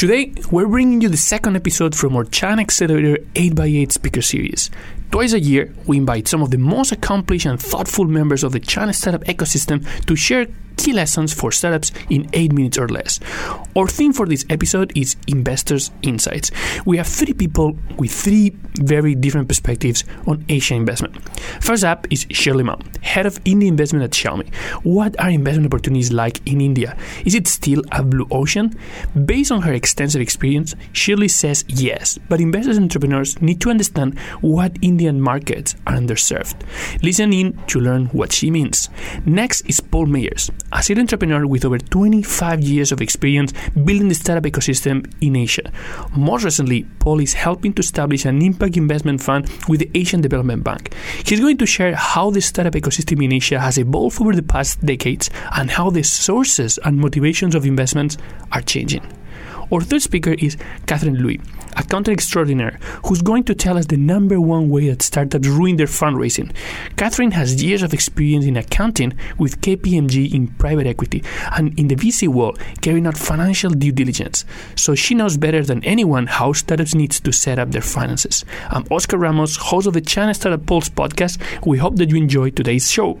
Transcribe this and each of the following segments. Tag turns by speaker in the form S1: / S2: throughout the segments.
S1: Today, we're bringing you the second episode from our China Accelerator 8x8 speaker series. Twice a year, we invite some of the most accomplished and thoughtful members of the China startup ecosystem to share key lessons for startups in 8 minutes or less. Our theme for this episode is Investors Insights. We have three people with three very different perspectives on Asian investment. First up is Shirley Ma, head of India investment at Xiaomi. What are investment opportunities like in India? Is it still a blue ocean? Based on her extensive experience, Shirley says yes, but investors and entrepreneurs need to understand what Indian markets are underserved. Listen in to learn what she means. Next is Paul Meyers, a serial entrepreneur with over 25 years of experience building the startup ecosystem in Asia. Most recently, Paul is helping to establish an impact investment fund with the Asian Development Bank. He's going to share how the startup ecosystem in Asia has evolved over the past decades and how the sources and motivations of investments are changing. Our third speaker is Catherine Louis, accountant extraordinaire, who's going to tell us the number one way that startups ruin their fundraising. Catherine has years of experience in accounting with KPMG in private equity and in the VC world carrying out financial due diligence. So she knows better than anyone how startups need to set up their finances. I'm Oscar Ramos, host of the China Startup Pulse podcast. We hope that you enjoy today's show.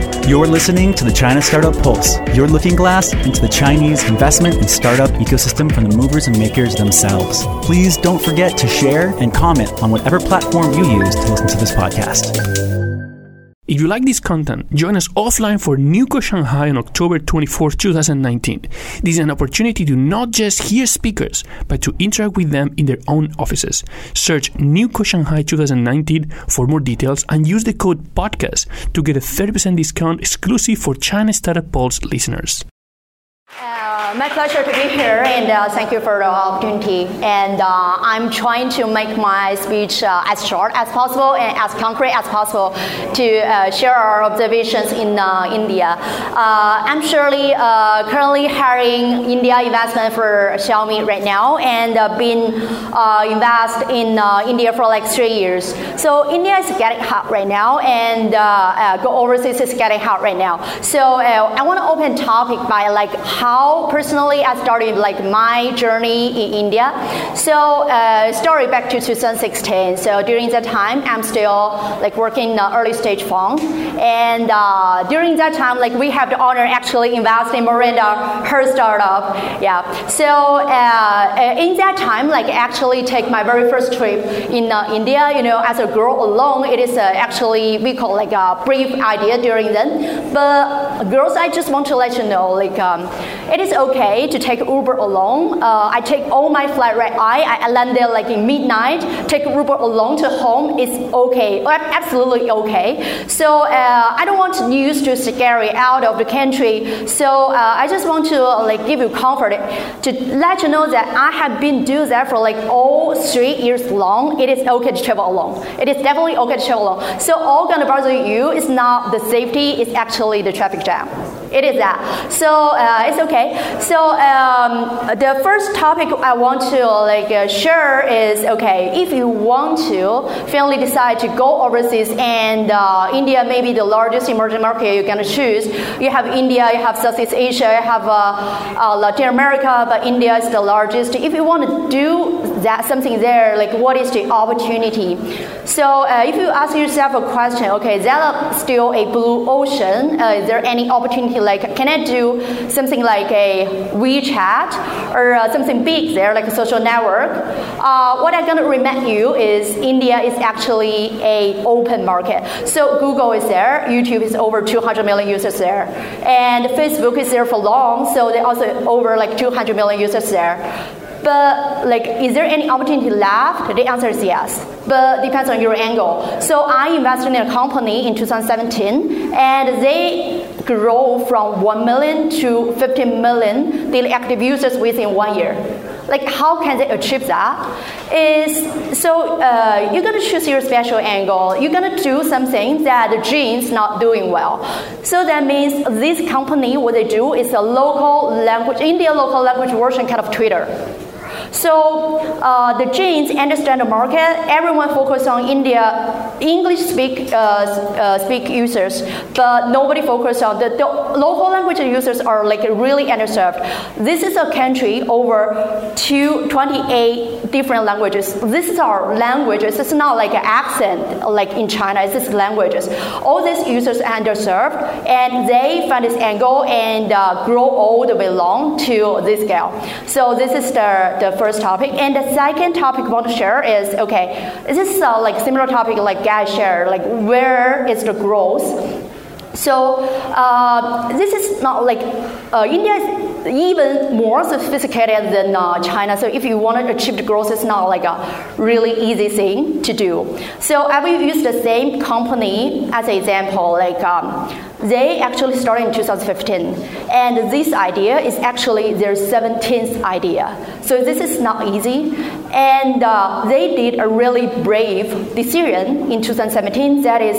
S2: You're listening to the China Startup Pulse, your looking glass into the Chinese investment and startup ecosystem from the movers and makers themselves. Please don't forget to share and comment on whatever platform you use to listen to this podcast.
S1: If you like this content, join us offline for Newco Shanghai on October 24, 2019. This is an opportunity to not just hear speakers, but to interact with them in their own offices. Search Newco Shanghai 2019 for more details and use the code PODCAST to get a 30% discount exclusive for China Startup Pulse listeners.
S3: Uh, my pleasure to be here, and uh, thank you for the opportunity. And uh, I'm trying to make my speech uh, as short as possible and as concrete as possible to uh, share our observations in uh, India. I'm Shirley currently hiring India investment for Xiaomi right now, and been uh, invest in India for like three years. So India is getting hot right now, and go overseas is getting hot right now. So I want to open topic by like how personally I started like my journey in India. So uh, story back to 2016. So during that time, I'm still like working in the early stage fund, and uh, during that time, like we have the honor actually invest in Miranda, her startup. Yeah. So uh, uh, in that time, like actually take my very first trip in uh, India. You know, as a girl alone, it is uh, actually we call like a brief idea during then. But girls, I just want to let you know, like um, it is okay to take Uber alone. Uh, I take all my flight red eye. I, land there like in midnight. Take Uber alone to home. It's okay, absolutely okay. So uh, I don't want news to scare you out of the country. So uh, I just want to uh, like give you comfort to let you know that I have been do that for like all three years long. It is okay to travel alone. It is definitely okay to travel alone. So all gonna bother you is not the safety. It's actually the traffic jam. It is that. So uh, it's okay. So um, the first topic I want to like uh, share is okay. If you want to finally decide to go overseas and uh, India may be the largest emerging market you're gonna choose. You have India, you have Southeast Asia, you have uh, uh, Latin America, but India is the largest. If you want to do that something there, like what is the opportunity? So uh, if you ask yourself a question, okay, is that still a blue ocean? Uh, is there any opportunity? Like, can I do something like a WeChat or uh, something big there, like a social network? Uh, what I'm gonna remind you is India is actually a open market. So Google is there, YouTube is over 200 million users there, and Facebook is there for long, so they also over like 200 million users there. But like, is there any opportunity left? The answer is yes, but depends on your angle. So I invested in a company in 2017, and they grow from 1 million to 15 million daily active users within one year. like how can they achieve that? Is so uh, you're gonna choose your special angle. You're gonna do something that the gene's not doing well. So that means this company, what they do is a local language, India local language version kind of Twitter. So uh, the genes understand the market. Everyone focus on India English speak uh, uh, speak users, but nobody focus on the, the, local language users are like really underserved. This is a country over two, 28 different languages. This is our languages. It's not like an accent like in China. It's just languages. All these users are underserved, and they find this angle and uh, grow way along to this scale. So this is the, the first topic. And the second topic I want to share is okay, this is uh, like similar topic like guys share, like where is the growth? So uh, this is not like uh, India is even more sophisticated than uh, China. So if you want to achieve the growth, it's not like a really easy thing to do. So I will use the same company as an example. Like um, they actually started in 2015, and this idea is actually their 17th idea. So this is not easy, and uh, they did a really brave decision in 2017. That is,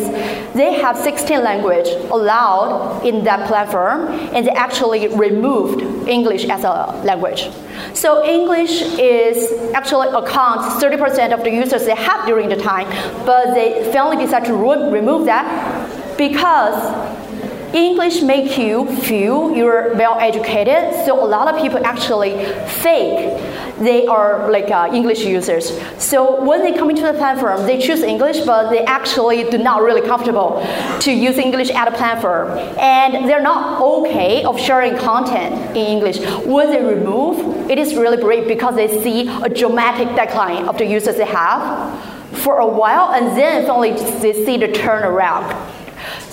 S3: they have 16 language allowed in that platform, and they actually removed English as a language. So English is actually accounts 30% of the users they have during the time, but they finally decided to re- remove that because English make you feel you're well educated. So a lot of people actually fake they are like uh, English users. So when they come into the platform, they choose English, but they actually do not really comfortable to use English at a platform, and they're not okay of sharing content in English. When they remove, it is really great because they see a dramatic decline of the users they have for a while, and then finally they see the turnaround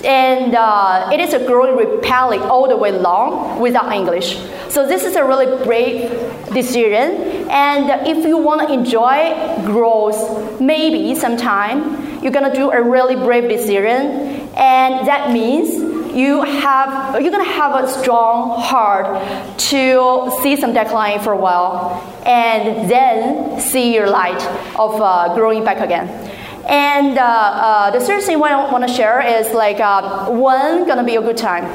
S3: and uh, it is a growing repelling all the way long without English. So this is a really brave decision. And if you want to enjoy growth, maybe sometime you're gonna do a really brave decision, and that means you have you're gonna have a strong heart to see some decline for a while, and then see your light of uh, growing back again. And uh, uh, the third thing I want to share is like uh, when gonna be a good time.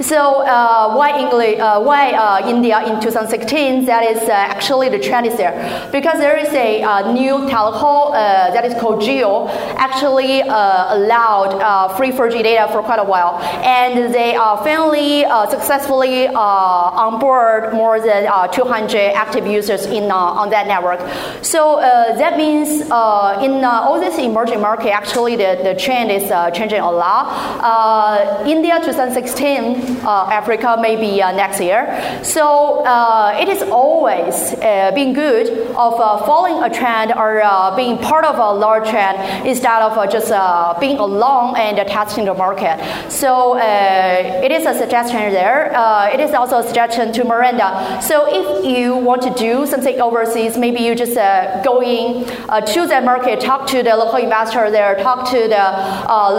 S3: So uh, why English? Uh, why uh, India in 2016? That is uh, actually the trend is there because there is a uh, new telco uh, that is called Jio actually allowed free 4G data for quite a while, and they are finally successfully on board more than 200 active users in on that network. So that means in all this emerging market, actually the, the trend is changing a lot. India 2016 uh, Africa maybe uh, next year. So uh, it is always uh, being good of uh, following a trend or uh, being part of a large trend instead of just being alone and testing the market. So it is a suggestion there. it is also a suggestion to Miranda. So if you want to do something overseas, maybe you just go in to that market, talk to the local investor there, talk to the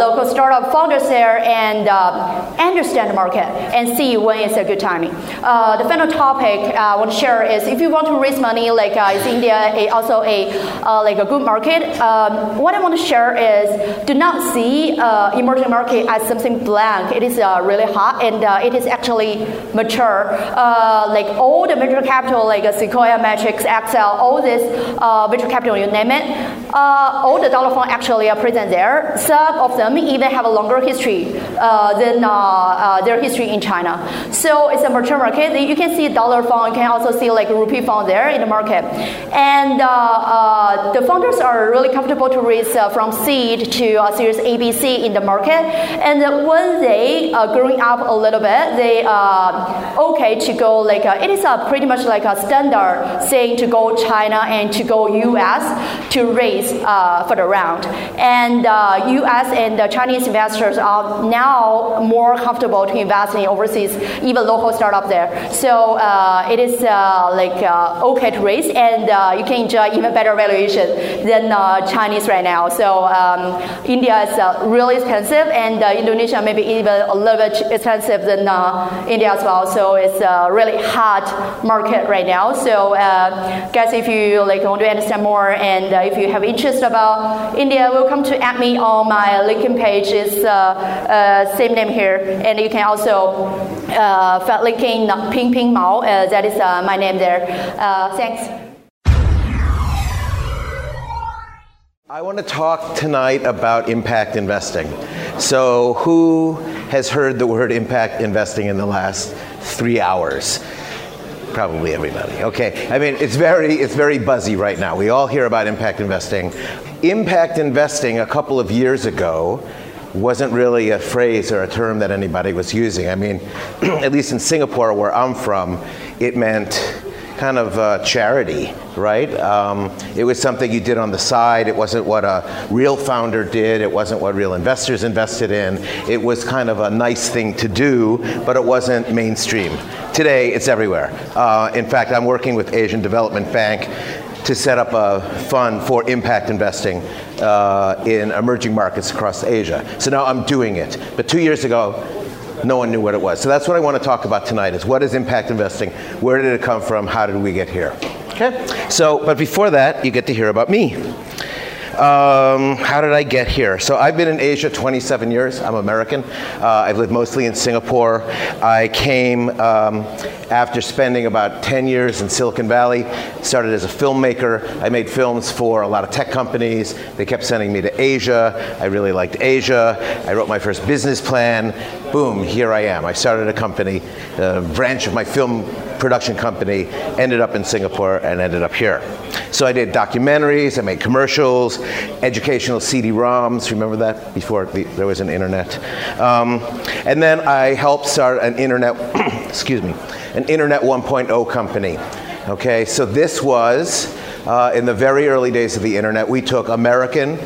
S3: local startup founders there, and understand the market market and see when is a good timing. Uh, the final topic uh, I want to share is if you want to raise money, like uh, is India a, also a uh, like a good market? Um, what I want to share is do not see emerging market as something blank. It is really hot and it is actually mature. like all the venture capital, like Sequoia, Matrix, Accel, all this venture capital, you name it, all the dollar fund actually are present there. Some of them even have a longer history than their history in China. So it's a mature market. You can see dollar fund. You can also see like rupee fund there in the market. And uh, uh, the founders are really comfortable to raise uh, from seed to uh, Series ABC in the market. And when they are growing up a little bit, they are okay to go like it is a pretty much like a standard saying to go China and to go US to raise for the round. And US and the Chinese investors are now more comfortable to invest invest in overseas, even local startup there. So uh, it is uh, like uh, okay to raise, and uh, you can enjoy even better valuation than uh, Chinese right now. So um, India is uh, really expensive, and Indonesia maybe even a little bit expensive than India as well. So it's a really hot market right now. So guys, if you like want to understand more, and if you have interest about India, welcome to add me on my LinkedIn page. It's same name here, and you can also uh, linking Ping Ping Mao. Uh, that is uh, my name there. Uh, thanks.
S4: I want to talk tonight about impact investing. So, who has heard the word impact investing in the last three hours? Probably everybody. Okay. I mean, it's very, it's very buzzy right now. We all hear about impact investing. Impact investing a couple of years ago wasn't really a phrase or a term that anybody was using. I mean, at least in Singapore, where I'm from, it meant kind of uh, charity, right? Um, it was something you did on the side. It wasn't what a real founder did. It wasn't what real investors invested in. It was kind of a nice thing to do, but it wasn't mainstream. Today, it's everywhere. Uh, in fact, I'm working with Asian Development Bank to set up a fund for impact investing uh, in emerging markets across Asia. So now I'm doing it. But two years ago, no one knew what it was. So that's what I want to talk about tonight is what is impact investing? Where did it come from? How did we get here? Okay? So, but before that, you get to hear about me. Um, how did I get here? So I've been in Asia 27 years. I'm American. Uh, I've lived mostly in Singapore. I came um, after spending about 10 years in Silicon Valley. Started as a filmmaker. I made films for a lot of tech companies. They kept sending me to Asia. I really liked Asia. I wrote my first business plan. Boom, here I am. I started a company, a branch of my film production company, ended up in Singapore and ended up here. So I did documentaries, I made commercials, educational CD-ROMs. Remember that before the, there was an internet. Um, and then I helped start an internet, excuse me, an internet 1.0 company. Okay, so this was uh, in the very early days of the internet. We took American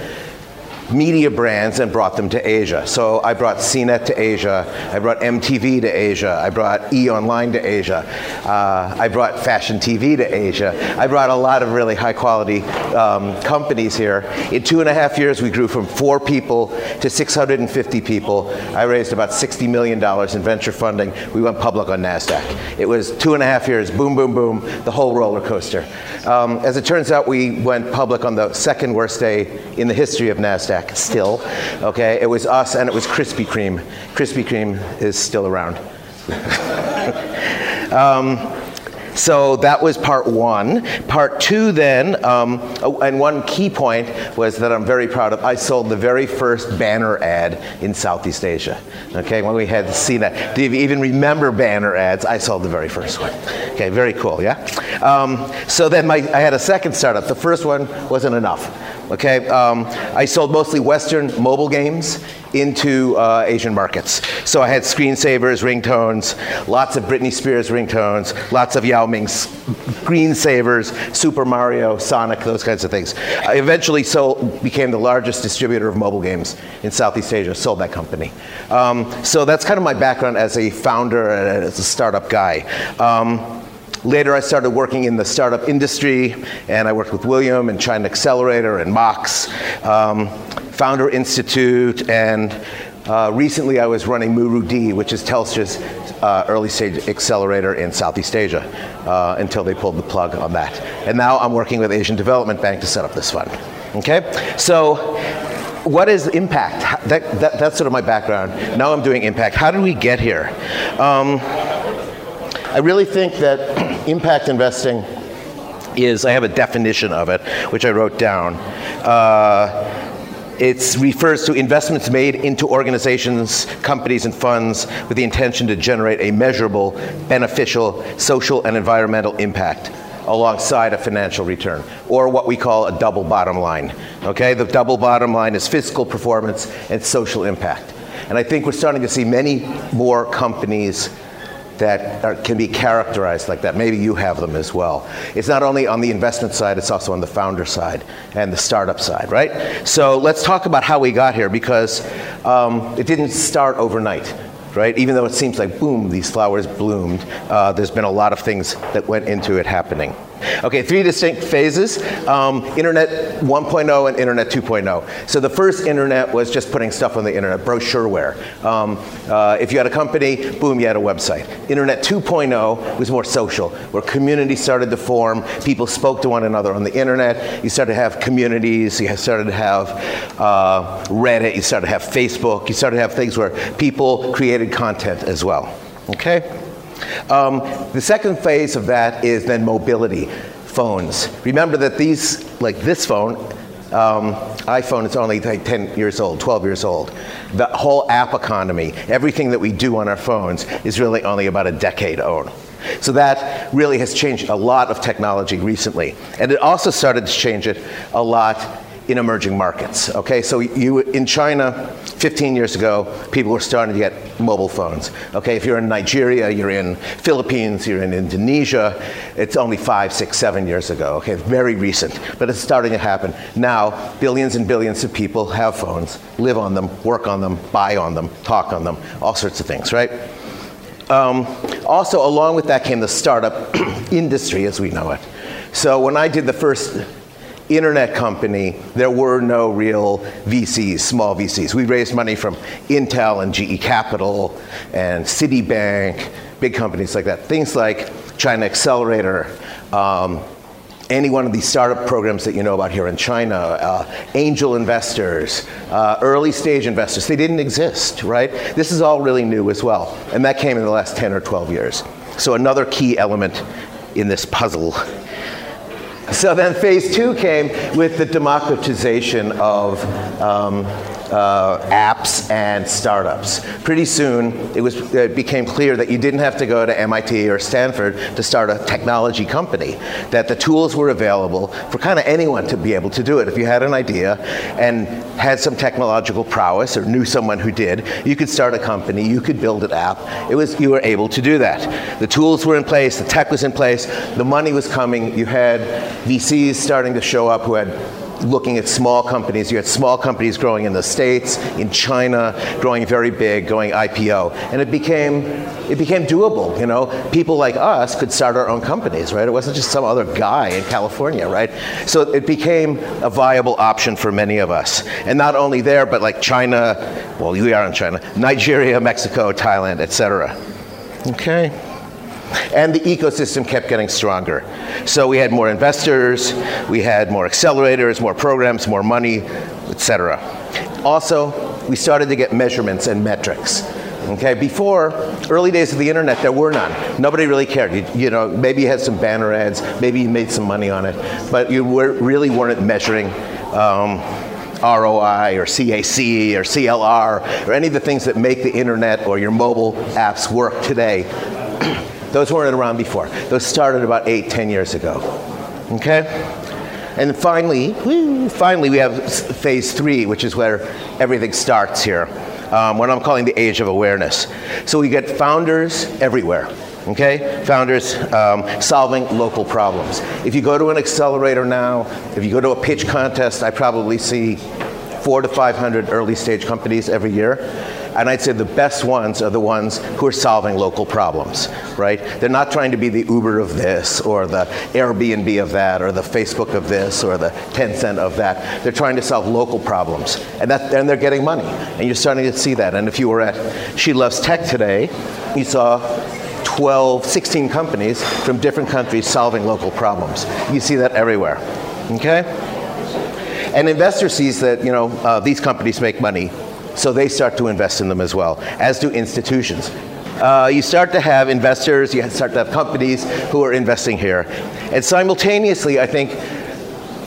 S4: media brands and brought them to Asia. So I brought CNET to Asia, I brought MTV to Asia, I brought E Online to Asia, uh, I brought Fashion TV to Asia. I brought a lot of really high quality um, companies here. In two and a half years, we grew from four people to 650 people. I raised about $60 million in venture funding. We went public on NASDAQ. It was two and a half years, boom, boom, boom, the whole roller coaster. Um, as it turns out, we went public on the second worst day in the history of NASDAQ still. Okay, it was us and it was Krispy Kreme. Krispy Kreme is still around. um, so that was part one. Part two, then, um, oh, and one key point was that I'm very proud of. I sold the very first banner ad in Southeast Asia. Okay, when we had seen that. Do you even remember banner ads? I sold the very first one. Okay, very cool. Yeah. Um, so then my, I had a second startup. The first one wasn't enough. Okay, um, I sold mostly Western mobile games into uh, Asian markets. So I had screensavers, ringtones, lots of Britney Spears ringtones, lots of Yao Ming screensavers, Super Mario, Sonic, those kinds of things. I eventually sold, became the largest distributor of mobile games in Southeast Asia, sold that company. Um, so that's kind of my background as a founder and as a startup guy. Um, Later, I started working in the startup industry, and I worked with William and China Accelerator and Mox, um, Founder Institute, and uh, recently I was running Muru-D, which is Telstra's uh, early stage accelerator in Southeast Asia, uh, until they pulled the plug on that. And now I'm working with Asian Development Bank to set up this fund. Okay? So, what is impact? That, that, that's sort of my background. Now I'm doing impact. How did we get here? Um, I really think that impact investing is, I have a definition of it, which I wrote down. Uh, it refers to investments made into organizations, companies, and funds with the intention to generate a measurable, beneficial social and environmental impact alongside a financial return, or what we call a double bottom line. Okay, the double bottom line is fiscal performance and social impact. And I think we're starting to see many more companies that are, can be characterized like that. Maybe you have them as well. It's not only on the investment side, it's also on the founder side and the startup side, right? So let's talk about how we got here because um, it didn't start overnight. right? Even though it seems like boom, these flowers bloomed, uh, there's been a lot of things that went into it happening. Okay, three distinct phases um, Internet 1.0 and Internet 2.0. So the first Internet was just putting stuff on the Internet, brochureware. Um, uh, if you had a company, boom, you had a website. Internet 2.0 was more social, where communities started to form, people spoke to one another on the Internet, you started to have communities, you started to have uh, Reddit, you started to have Facebook, you started to have things where people created content as well. Okay? Um, the second phase of that is then mobility phones. Remember that these, like this phone, um, iPhone is only like 10 years old, 12 years old. The whole app economy, everything that we do on our phones, is really only about a decade old. So that really has changed a lot of technology recently. And it also started to change it a lot in emerging markets. Okay, so you in China 15 years ago, people were starting to get mobile phones. Okay, if you're in Nigeria, you're in Philippines, you're in Indonesia, it's only five, six, seven years ago. Okay, very recent, but it's starting to happen. Now, billions and billions of people have phones, live on them, work on them, buy on them, talk on them, all sorts of things, right? Um, also, along with that came the startup industry as we know it. So when I did the first internet company, there were no real VCs, small VCs. We raised money from Intel and GE Capital and Citibank, big companies like that. Things like China Accelerator, um, any one of these startup programs that you know about here in China, uh, angel investors, uh, early stage investors, they didn't exist, right? This is all really new as well. And that came in the last 10 or 12 years. So, another key element in this puzzle so then phase two came with the democratization of um, uh, apps and startups. Pretty soon, it, was, it became clear that you didn't have to go to MIT or Stanford to start a technology company, that the tools were available for kind of anyone to be able to do it. If you had an idea and had some technological prowess or knew someone who did, you could start a company, you could build an app. It was, you were able to do that. The tools were in place, the tech was in place, the money was coming, you had VCs starting to show up who had looking at small companies. You had small companies growing in the States, in China, growing very big, going IPO. And it became, it became doable, you know. People like us could start our own companies, right? It wasn't just some other guy in California, right? So it became a viable option for many of us. And not only there, but like China, well, we are in China, Nigeria, Mexico, Thailand, etc. Okay? And the ecosystem kept getting stronger. So we had more investors, we had more accelerators, more programs, more money, etc. Also, we started to get measurements and metrics. Okay, before early days of the internet, there were none. Nobody really cared. You, you, know, maybe you had some banner ads, maybe you made some money on it, but you were, really weren't measuring um, ROI or CAC or CLR or any of the things that make the internet or your mobile apps work today. Those weren't around before. Those started about eight, ten years ago. Okay? And finally, finally, we have phase three, which is where everything starts here, um, what I'm calling the age of awareness. So we get founders everywhere. Okay, founders um, solving local problems. If you go to an accelerator now, if you go to a pitch contest, I probably see four to 500 early stage companies every year. And I'd say the best ones are the ones who are solving local problems, right? They're not trying to be the Uber of this or the Airbnb of that or the Facebook of this or the Tencent of that. They're trying to solve local problems. And, that, and they're getting money. And you're starting to see that. And if you were at She Loves Tech today, you saw 12, 16 companies from different countries solving local problems. You see that everywhere. Okay? And investor sees that you know uh, these companies make money, so they start to invest in them as well, as do institutions. Uh, you start to have investors, you start to have companies who are investing here. And simultaneously, I think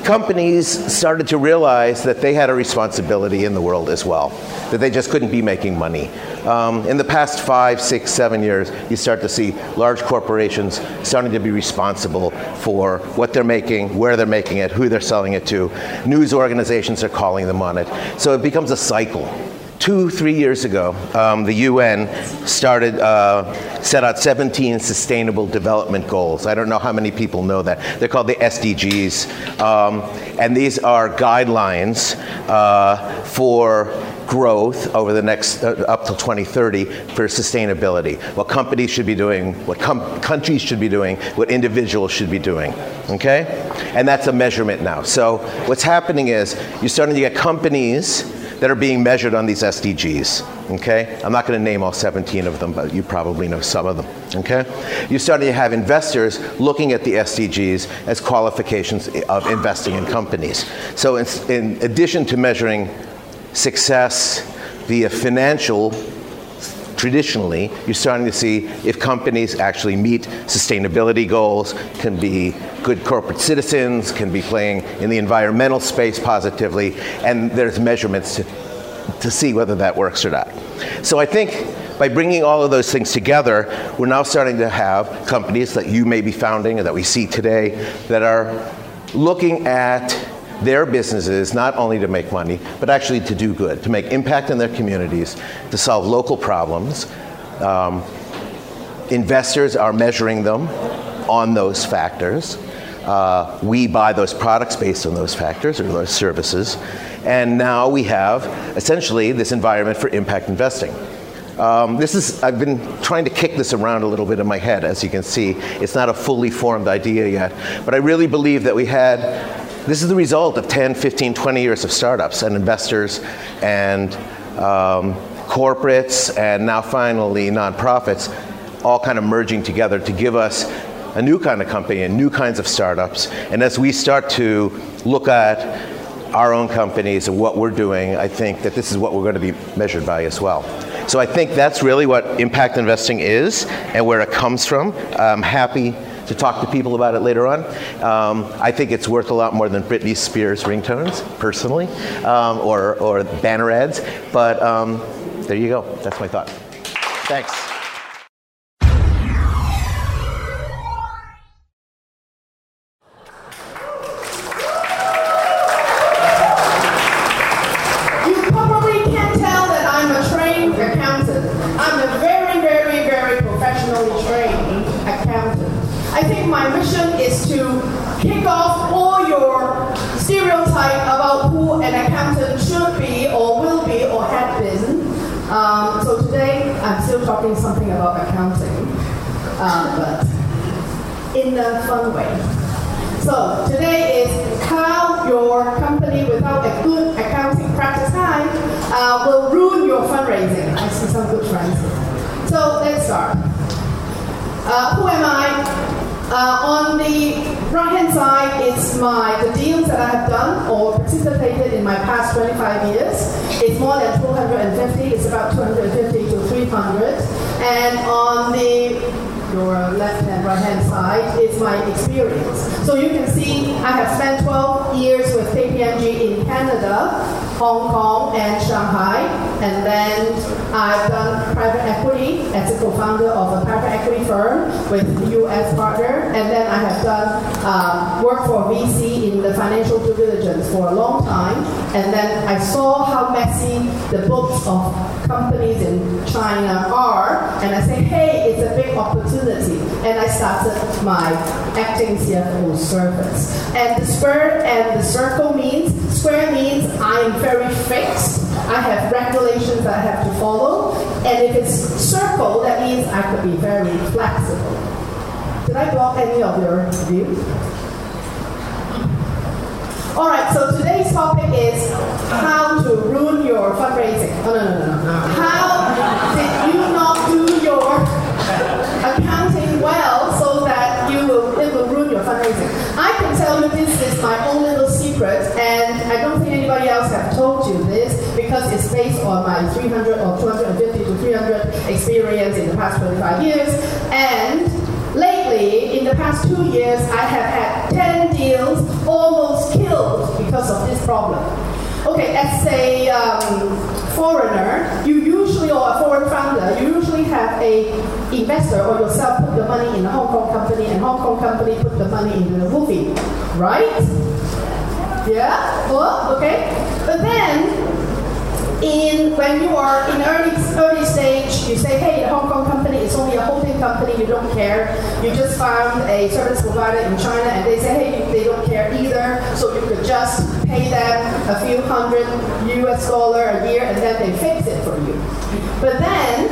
S4: companies started to realize that they had a responsibility in the world as well, that they just couldn't be making money. Um, in the past five, six, seven years, you start to see large corporations starting to be responsible for what they're making, where they're making it, who they're selling it to. News organizations are calling them on it. So it becomes a cycle two, three years ago, um, the UN started, uh, set out 17 sustainable development goals. I don't know how many people know that. They're called the SDGs. Um, and these are guidelines uh, for growth over the next uh, up till 2030 for sustainability. What companies should be doing, what com- countries should be doing, what individuals should be doing. Okay? And that's a measurement now. So what's happening is you're starting to get companies that are being measured on these SDGs. Okay? I'm not going to name all 17 of them, but you probably know some of them. Okay? You're starting to have investors looking at the SDGs as qualifications of investing in companies. So, in, in addition to measuring success via financial traditionally, you're starting to see if companies actually meet sustainability goals, can be good corporate citizens, can be playing in the environmental space positively, and there's measurements to, to see whether that works or not. So I think by bringing all of those things together, we're now starting to have companies that you may be founding or that we see today that are looking at their businesses not only to make money, but actually to do good, to make impact in their communities, to solve local problems. Um, investors are measuring them on those factors. Uh, we buy those products based on those factors or those services. And now we have essentially this environment for impact investing. Um, this is, I've been trying to kick this around a little bit in my head, as you can see. It's not a fully formed idea yet. But I really believe that we had this is the result of 10, 15, 20 years of startups and investors and um, corporates and now finally nonprofits all kind of merging together to give us a new kind of company and new kinds of startups. And as we start to look at our own companies and what we're doing, I think that this is what we're going to be measured by as well. So I think that's really what impact investing is and where it comes from. I'm happy to talk to people about it later on. Um, I think it's worth a lot more than Britney Spears ringtones, personally, um, or, or banner ads. But um, there you go. That's my thought. Thanks.
S5: Deals that I have done or participated in my past 25 years. is more than 250. It's about 250 to 300. And on the your left hand, right hand side is my experience. So you can see I have spent 12 years with KPMG in Canada, Hong Kong, and Shanghai. And then I've done private equity as a co-founder of a private equity firm with US partner. And then I have done um, work for VC in the financial due diligence for a long time. And then I saw how messy the books of companies in China are, and I say, hey, it's a big opportunity. And I started my acting CFO service. And the square and the circle means, square means I am very fixed. I have regulations I have to follow. And if it's circle, that means I could be very flexible. Did I block any of your views? All right, so today's topic is how to ruin your fundraising. Oh, no, no, no, no. How did you not do your accounting well so that you will, it will ruin your fundraising? I can tell you this is my own little told you this because it's based on my 300 or 250 to 300 experience in the past 25 years. And lately, in the past two years, I have had 10 deals almost killed because of this problem. Okay, as a um, foreigner, you usually, or a foreign founder, you usually have a investor or yourself put the money in a Hong Kong company, and Hong Kong company put the money into the WFOE, right? Yeah. Well, okay. But then in when you are in early early stage, you say, hey, the Hong Kong company is only a holding company, you don't care. You just found a service provider in China and they say, hey, they don't care either, so you could just pay them a few hundred US dollar a year and then they fix it for you. But then,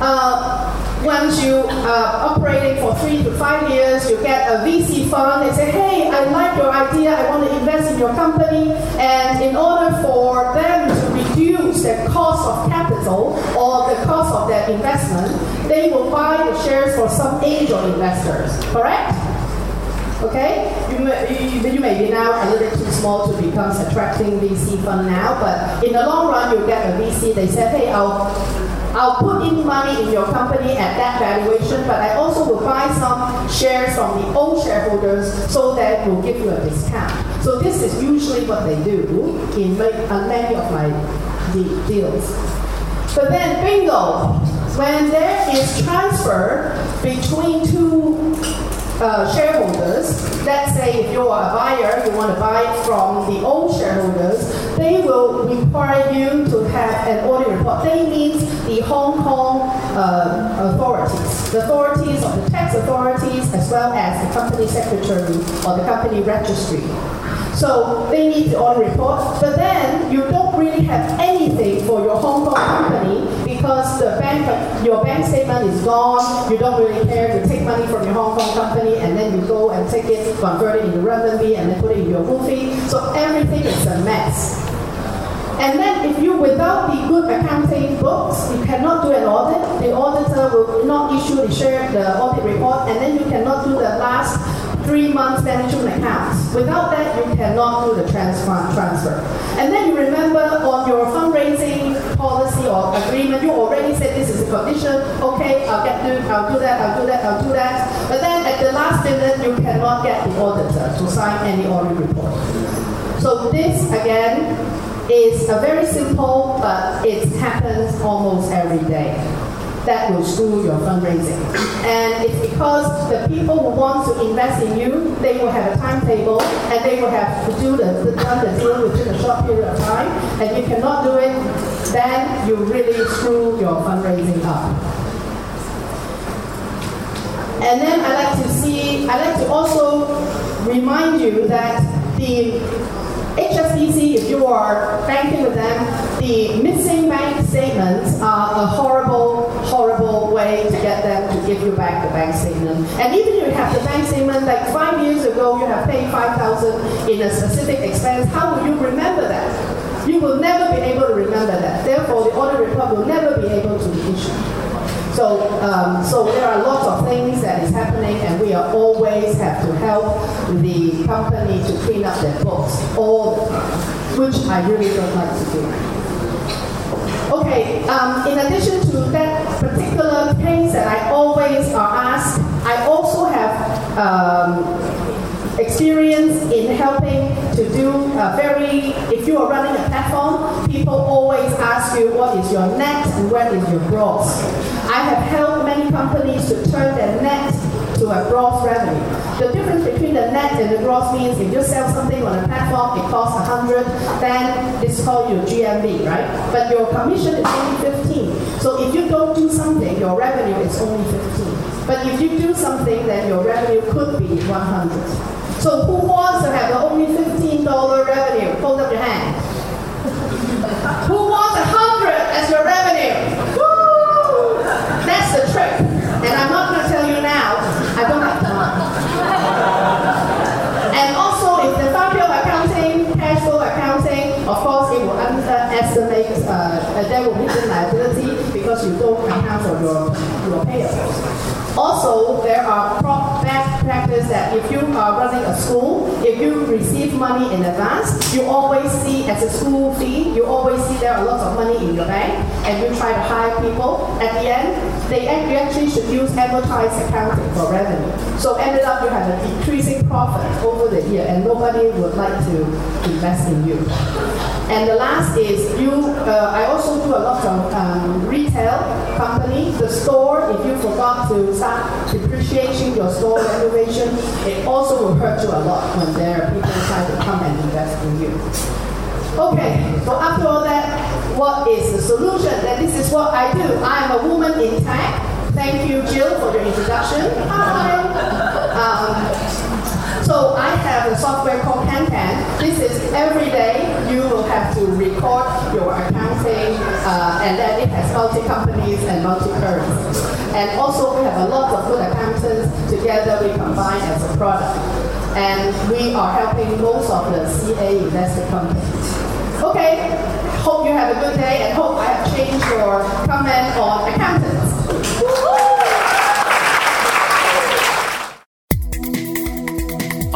S5: uh, once you uh, operating for three to five years, you get a VC fund. They say, hey, I like your idea. I want to invest in your company. And in order for them to reduce the cost of capital or the cost of their investment, they will buy the shares for some angel investors. Correct? Okay, you may, you, you may be now a little too small to become attracting VC fund now, but in the long run, you get a VC. They say, hey, I'll I'll put in money in your company at that valuation, but I also will buy some shares from the old shareholders so that will give you a discount. So this is usually what they do in uh, many of my deals. But then bingo, when there is transfer between two uh, shareholders, let's say if you're a buyer, you want to buy from the old shareholders, they will require you to have an audit report. They mean the Hong Kong uh, authorities, the authorities of the tax authorities, as well as the company secretary or the company registry. So they need the audit report, but then you don't really have anything for your Hong Kong company because the bank, your bank statement is gone. You don't really care. You take money from your Hong Kong company and then you go and take it, convert it into renminbi, and then put it in your WFOE. So everything is a mess. And then if you, without the good accounting books, you cannot do an audit. The auditor will not issue the share, the audit report, and then you cannot do the last three months management accounts. Without that, you cannot do the transfer. And then you remember on your fundraising policy or agreement, you already said this is a condition. Okay, I'll get to, I'll do that, I'll do that, I'll do that. But then at the last minute, you cannot get the auditor to sign any audit report. So this again is a very simple, but it happens almost every day that will screw your fundraising. And it's because the people who want to invest in you, they will have a timetable and they will have to do the, the, done the deal within a short period of time, and if you cannot do it, then you really screw your fundraising up. And then I like to see, I like to also remind you that the HSBC, if you are banking with them, the missing bank statements are a horrible, horrible way to get them to give you back the bank statement. And even if you have the bank statement, like five years ago, you have paid 5000 in a specific expense, how will you remember that? You will never be able to remember that. Therefore, the audit report will never be able to be issued. So, um, so there are lots of things that is happening, and we are always have to help the company to clean up their books, all the time, which I really don't like to do. Okay, um, in addition to that particular case that I always are asked, I also have um, experience in helping to do a very, if you are running a platform, people always ask you what is your net and where is your gross. I have helped many companies to turn their net to a gross revenue. The difference between the net and the gross means if you sell something on a platform, it costs 100, then this is called your GMV, right? But your commission is only 15. So if you don't do something, your revenue is only 15. But if you do something, then your revenue could be 100. So who wants to have only $15 revenue? Hold up your hand. Your, your payables. Also, there are best practice that if you are running a school, if you receive money in advance, you always see as a school fee, you always see there are lots of money in your bank, and you try to hire people. At the end, they you actually should use amortized accounting for revenue. So ended up you have a decreasing profit over the year, and nobody would like to invest in you. And the last is you. Uh, I also do a lot of um, retail company. The store, if you forgot to start depreciating your store renovation, it also will hurt you a lot when there are people trying to come and invest in you. Okay, so after all that, what is the solution? That this is what I do. I am a woman in tech. Thank you, Jill, for your introduction. Hi. Um, so I have a software called CanCan. This is every day you will have to record your accounting, uh, and then it has multi-companies and multi-currencies. And also we have a lot of good accountants together we combine as a product. And we are helping most of the CA invested companies. Okay, hope you have a good day and hope I have changed your comment on accountants.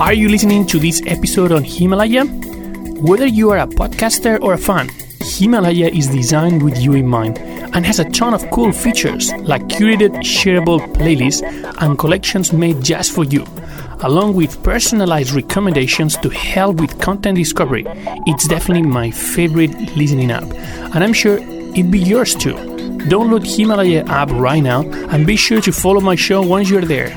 S1: Are you listening to this episode on Himalaya? Whether you are a podcaster or a fan, Himalaya is designed with you in mind and has a ton of cool features like curated shareable playlists and collections made just for you, along with personalized recommendations to help with content discovery. It's definitely my favorite listening app, and I'm sure it'd be yours too. Download Himalaya app right now and be sure to follow my show once you're there.